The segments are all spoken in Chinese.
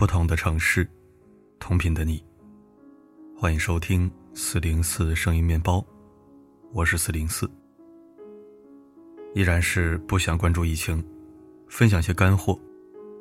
不同的城市，同频的你。欢迎收听四零四声音面包，我是四零四。依然是不想关注疫情，分享些干货，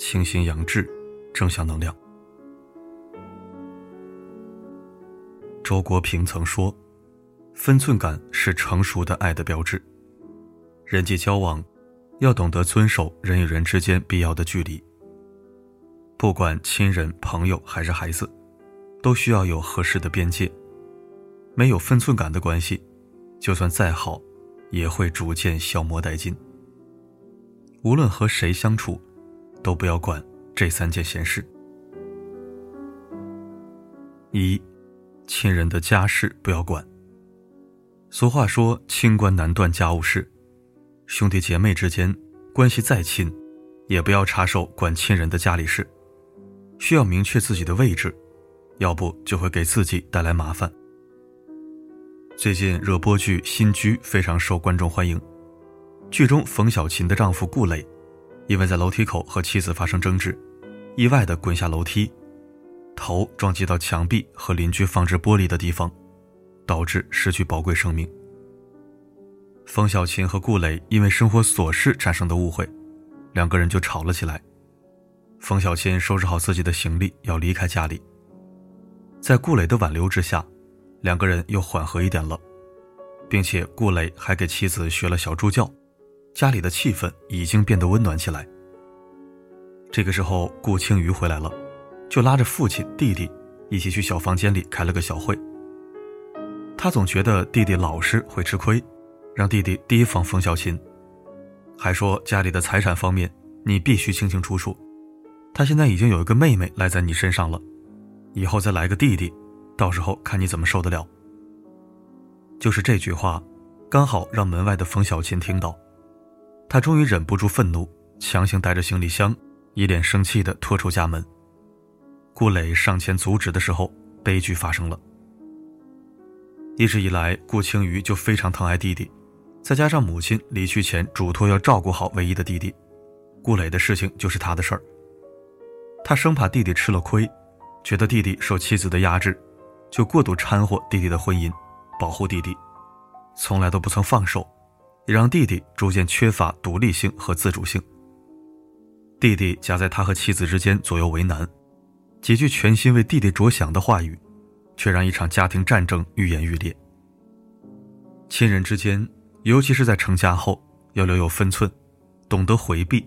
清新养志，正向能量。周国平曾说：“分寸感是成熟的爱的标志。人际交往，要懂得遵守人与人之间必要的距离。不管亲人、朋友还是孩子，都需要有合适的边界。没有分寸感的关系，就算再好，也会逐渐消磨殆尽。无论和谁相处，都不要管这三件闲事：一。”亲人的家事不要管。俗话说“清官难断家务事”，兄弟姐妹之间关系再亲，也不要插手管亲人的家里事。需要明确自己的位置，要不就会给自己带来麻烦。最近热播剧《新居》非常受观众欢迎，剧中冯小琴的丈夫顾磊，因为在楼梯口和妻子发生争执，意外的滚下楼梯。头撞击到墙壁和邻居放置玻璃的地方，导致失去宝贵生命。冯小琴和顾磊因为生活琐事产生的误会，两个人就吵了起来。冯小琴收拾好自己的行李要离开家里，在顾磊的挽留之下，两个人又缓和一点了，并且顾磊还给妻子学了小助教，家里的气氛已经变得温暖起来。这个时候，顾青瑜回来了。就拉着父亲、弟弟一起去小房间里开了个小会。他总觉得弟弟老实会吃亏，让弟弟提防冯小琴，还说家里的财产方面你必须清清楚楚。他现在已经有一个妹妹赖在你身上了，以后再来个弟弟，到时候看你怎么受得了。就是这句话，刚好让门外的冯小琴听到，他终于忍不住愤怒，强行带着行李箱，一脸生气地拖出家门。顾磊上前阻止的时候，悲剧发生了。一直以来，顾青瑜就非常疼爱弟弟，再加上母亲离去前嘱托要照顾好唯一的弟弟，顾磊的事情就是他的事儿。他生怕弟弟吃了亏，觉得弟弟受妻子的压制，就过度掺和弟弟的婚姻，保护弟弟，从来都不曾放手，也让弟弟逐渐缺乏独立性和自主性。弟弟夹在他和妻子之间左右为难。几句全心为弟弟着想的话语，却让一场家庭战争愈演愈烈。亲人之间，尤其是在成家后，要留有分寸，懂得回避，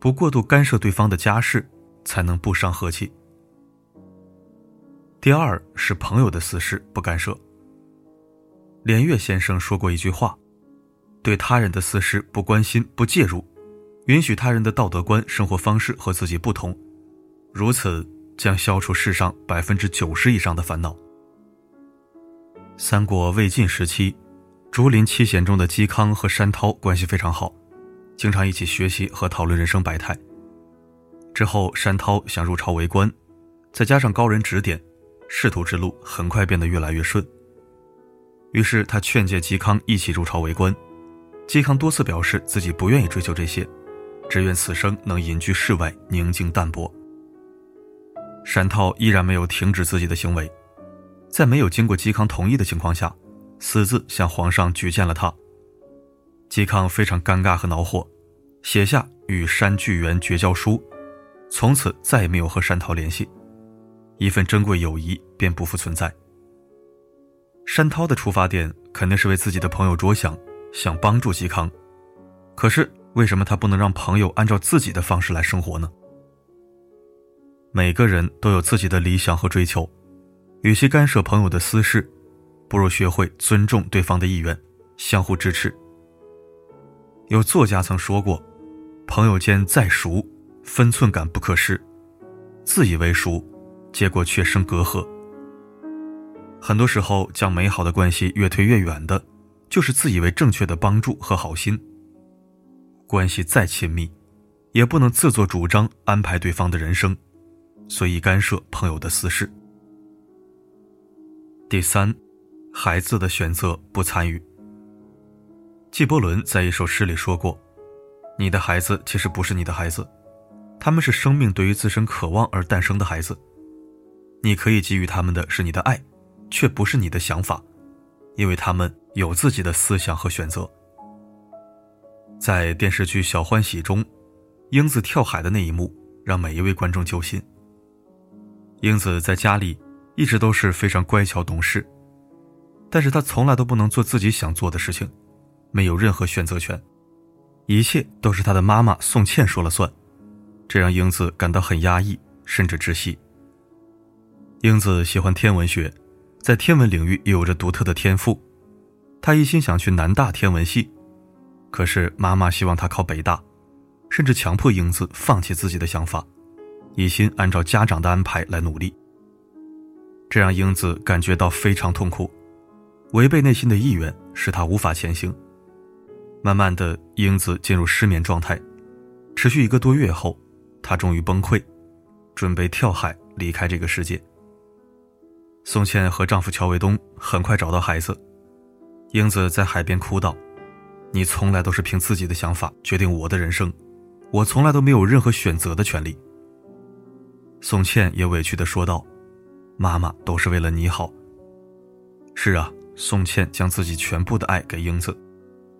不过度干涉对方的家事，才能不伤和气。第二是朋友的私事不干涉。连岳先生说过一句话：“对他人的私事不关心、不介入，允许他人的道德观、生活方式和自己不同。”如此将消除世上百分之九十以上的烦恼。三国魏晋时期，竹林七贤中的嵇康和山涛关系非常好，经常一起学习和讨论人生百态。之后，山涛想入朝为官，再加上高人指点，仕途之路很快变得越来越顺。于是他劝诫嵇康一起入朝为官，嵇康多次表示自己不愿意追求这些，只愿此生能隐居世外，宁静淡泊。山涛依然没有停止自己的行为，在没有经过嵇康同意的情况下，私自向皇上举荐了他。嵇康非常尴尬和恼火，写下与山巨源绝交书，从此再也没有和山涛联系，一份珍贵友谊便不复存在。山涛的出发点肯定是为自己的朋友着想，想帮助嵇康，可是为什么他不能让朋友按照自己的方式来生活呢？每个人都有自己的理想和追求，与其干涉朋友的私事，不如学会尊重对方的意愿，相互支持。有作家曾说过：“朋友间再熟，分寸感不可失；自以为熟，结果却生隔阂。”很多时候，将美好的关系越推越远的，就是自以为正确的帮助和好心。关系再亲密，也不能自作主张安排对方的人生。随意干涉朋友的私事。第三，孩子的选择不参与。纪伯伦在一首诗里说过：“你的孩子其实不是你的孩子，他们是生命对于自身渴望而诞生的孩子。你可以给予他们的是你的爱，却不是你的想法，因为他们有自己的思想和选择。在电视剧《小欢喜》中，英子跳海的那一幕让每一位观众揪心。英子在家里一直都是非常乖巧懂事，但是她从来都不能做自己想做的事情，没有任何选择权，一切都是她的妈妈宋茜说了算，这让英子感到很压抑，甚至窒息。英子喜欢天文学，在天文领域也有着独特的天赋，她一心想去南大天文系。可是妈妈希望她考北大，甚至强迫英子放弃自己的想法，一心按照家长的安排来努力。这让英子感觉到非常痛苦，违背内心的意愿使她无法前行。慢慢的，英子进入失眠状态，持续一个多月后，她终于崩溃，准备跳海离开这个世界。宋茜和丈夫乔卫东很快找到孩子，英子在海边哭道。你从来都是凭自己的想法决定我的人生，我从来都没有任何选择的权利。宋茜也委屈地说道：“妈妈都是为了你好。”是啊，宋茜将自己全部的爱给英子，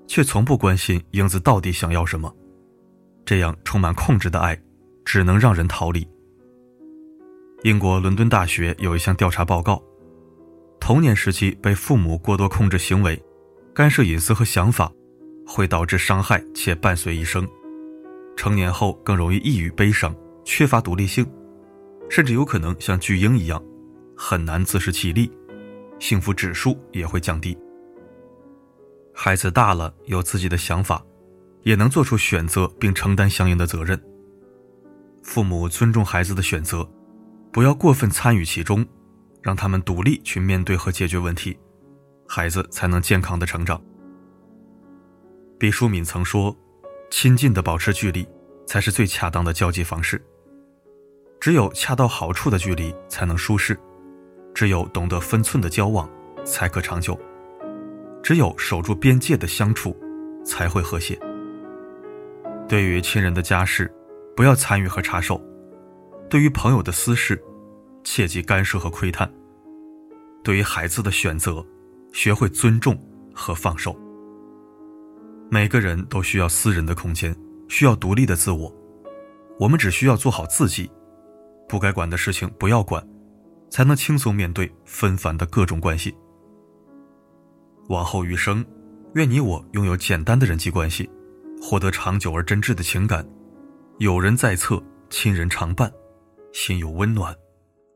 却从不关心英子到底想要什么。这样充满控制的爱，只能让人逃离。英国伦敦大学有一项调查报告：童年时期被父母过多控制行为，干涉隐私和想法。会导致伤害且伴随一生，成年后更容易抑郁、悲伤，缺乏独立性，甚至有可能像巨婴一样，很难自食其力，幸福指数也会降低。孩子大了，有自己的想法，也能做出选择并承担相应的责任。父母尊重孩子的选择，不要过分参与其中，让他们独立去面对和解决问题，孩子才能健康的成长。毕淑敏曾说：“亲近的保持距离，才是最恰当的交际方式。只有恰到好处的距离才能舒适，只有懂得分寸的交往才可长久，只有守住边界的相处才会和谐。对于亲人的家事，不要参与和插手；对于朋友的私事，切忌干涉和窥探；对于孩子的选择，学会尊重和放手。”每个人都需要私人的空间，需要独立的自我。我们只需要做好自己，不该管的事情不要管，才能轻松面对纷繁的各种关系。往后余生，愿你我拥有简单的人际关系，获得长久而真挚的情感，有人在侧，亲人常伴，心有温暖，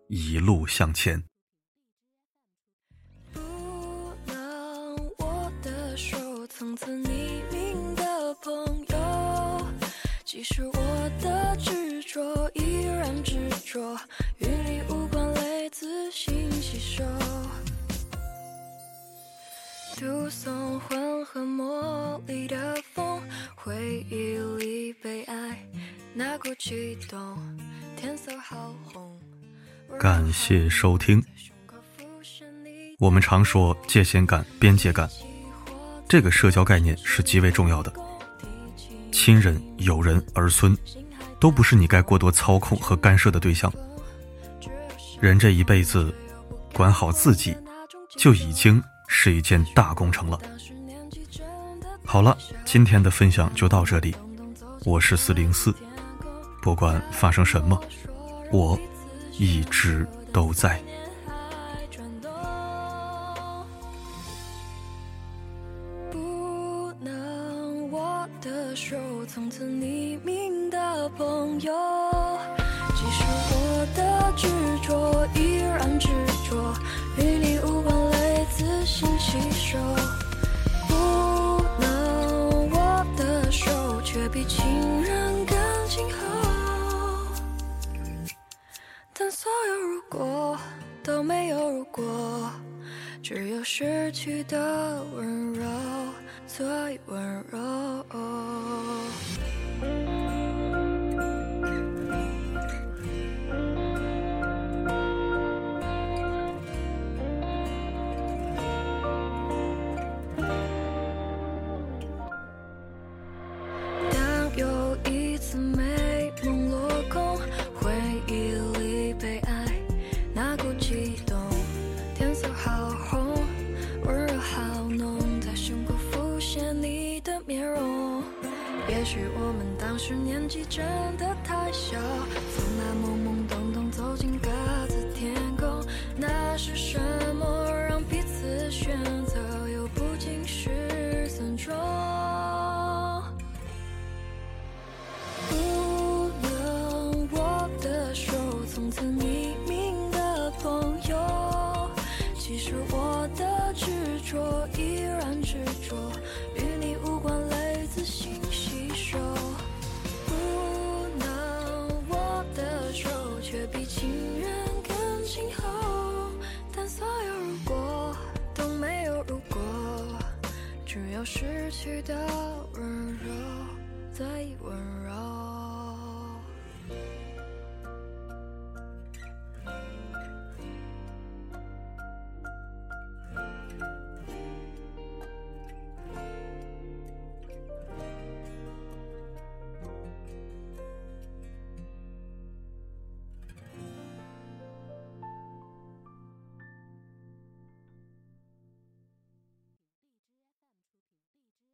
一路向前。从此匿名的朋友即使我的执着依然执着，与你无关，泪自行吸收。读诵混合茉感谢收听。我们常说界限感、边界感，这个社交概念是极为重要的。亲人、友人、儿孙，都不是你该过多操控和干涉的对象。人这一辈子，管好自己，就已经是一件大工程了。好了，今天的分享就到这里。我是四零四，不管发生什么，我一直都在。不能握的手从此匿名的朋友，即使我的执着有如果都没有如果，只有失去的温柔最温柔。己真的太小去的。